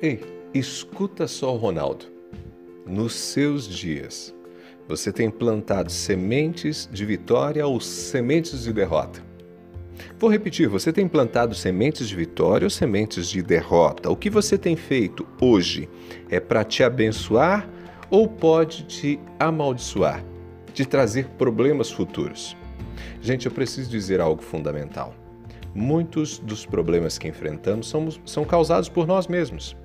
Ei, escuta só o Ronaldo. Nos seus dias, você tem plantado sementes de vitória ou sementes de derrota? Vou repetir: você tem plantado sementes de vitória ou sementes de derrota? O que você tem feito hoje é para te abençoar ou pode te amaldiçoar, te trazer problemas futuros? Gente, eu preciso dizer algo fundamental. Muitos dos problemas que enfrentamos são, são causados por nós mesmos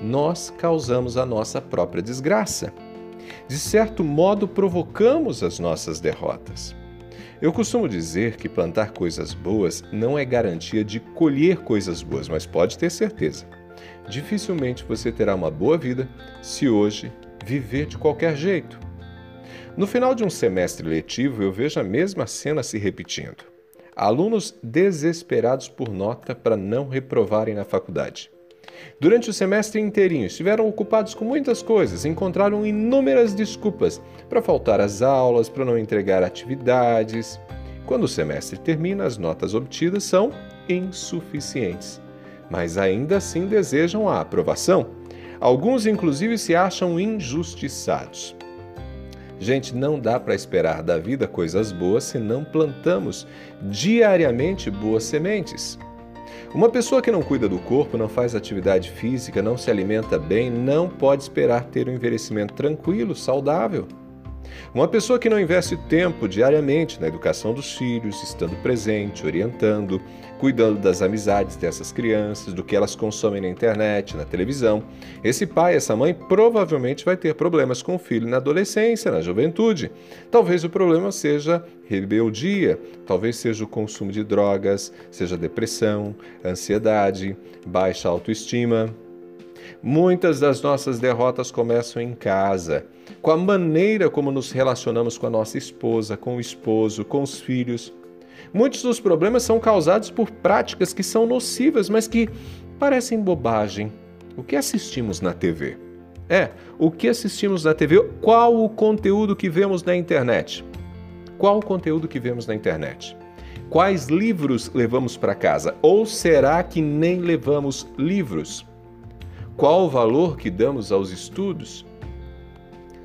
nós causamos a nossa própria desgraça. De certo modo, provocamos as nossas derrotas. Eu costumo dizer que plantar coisas boas não é garantia de colher coisas boas, mas pode ter certeza. Dificilmente você terá uma boa vida se hoje viver de qualquer jeito. No final de um semestre letivo, eu vejo a mesma cena se repetindo. Alunos desesperados por nota para não reprovarem na faculdade. Durante o semestre inteirinho, estiveram ocupados com muitas coisas, encontraram inúmeras desculpas para faltar às aulas, para não entregar atividades. Quando o semestre termina, as notas obtidas são insuficientes, mas ainda assim desejam a aprovação. Alguns, inclusive, se acham injustiçados. Gente, não dá para esperar da vida coisas boas se não plantamos diariamente boas sementes. Uma pessoa que não cuida do corpo, não faz atividade física, não se alimenta bem, não pode esperar ter um envelhecimento tranquilo, saudável. Uma pessoa que não investe tempo diariamente na educação dos filhos, estando presente, orientando, cuidando das amizades dessas crianças, do que elas consomem na internet, na televisão, esse pai, essa mãe provavelmente vai ter problemas com o filho na adolescência, na juventude. Talvez o problema seja rebeldia, talvez seja o consumo de drogas, seja depressão, ansiedade, baixa autoestima. Muitas das nossas derrotas começam em casa, com a maneira como nos relacionamos com a nossa esposa, com o esposo, com os filhos. Muitos dos problemas são causados por práticas que são nocivas, mas que parecem bobagem. O que assistimos na TV? É, o que assistimos na TV? Qual o conteúdo que vemos na internet? Qual o conteúdo que vemos na internet? Quais livros levamos para casa? Ou será que nem levamos livros? Qual o valor que damos aos estudos?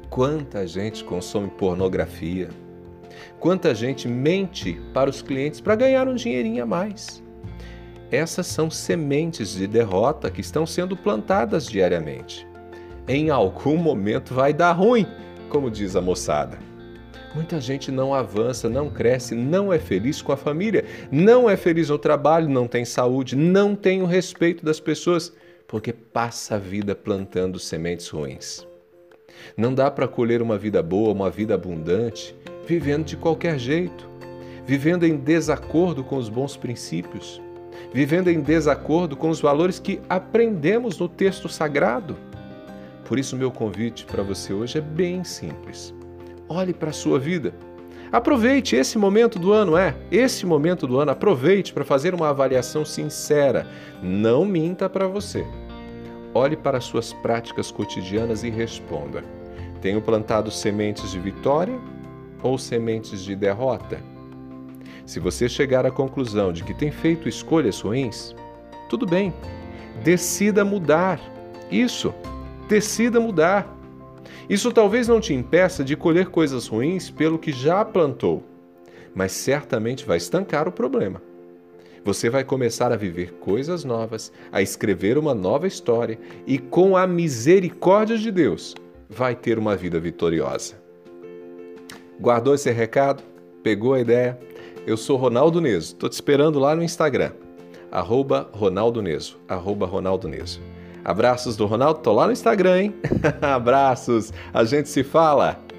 Quanta gente consome pornografia? Quanta gente mente para os clientes para ganhar um dinheirinho a mais? Essas são sementes de derrota que estão sendo plantadas diariamente. Em algum momento vai dar ruim, como diz a moçada. Muita gente não avança, não cresce, não é feliz com a família, não é feliz no trabalho, não tem saúde, não tem o respeito das pessoas porque passa a vida plantando sementes ruins. Não dá para colher uma vida boa, uma vida abundante, vivendo de qualquer jeito, vivendo em desacordo com os bons princípios, vivendo em desacordo com os valores que aprendemos no texto sagrado. Por isso, meu convite para você hoje é bem simples. Olhe para a sua vida. Aproveite esse momento do ano, é, esse momento do ano, aproveite para fazer uma avaliação sincera. Não minta para você. Olhe para suas práticas cotidianas e responda: Tenho plantado sementes de vitória ou sementes de derrota? Se você chegar à conclusão de que tem feito escolhas ruins, tudo bem, decida mudar. Isso, decida mudar. Isso talvez não te impeça de colher coisas ruins pelo que já plantou, mas certamente vai estancar o problema. Você vai começar a viver coisas novas, a escrever uma nova história e, com a misericórdia de Deus, vai ter uma vida vitoriosa. Guardou esse recado? Pegou a ideia? Eu sou Ronaldo Neso, estou te esperando lá no Instagram, arroba Ronaldo Neso, arroba Ronaldo Neso. Abraços do Ronaldo, tô lá no Instagram, hein? Abraços, a gente se fala!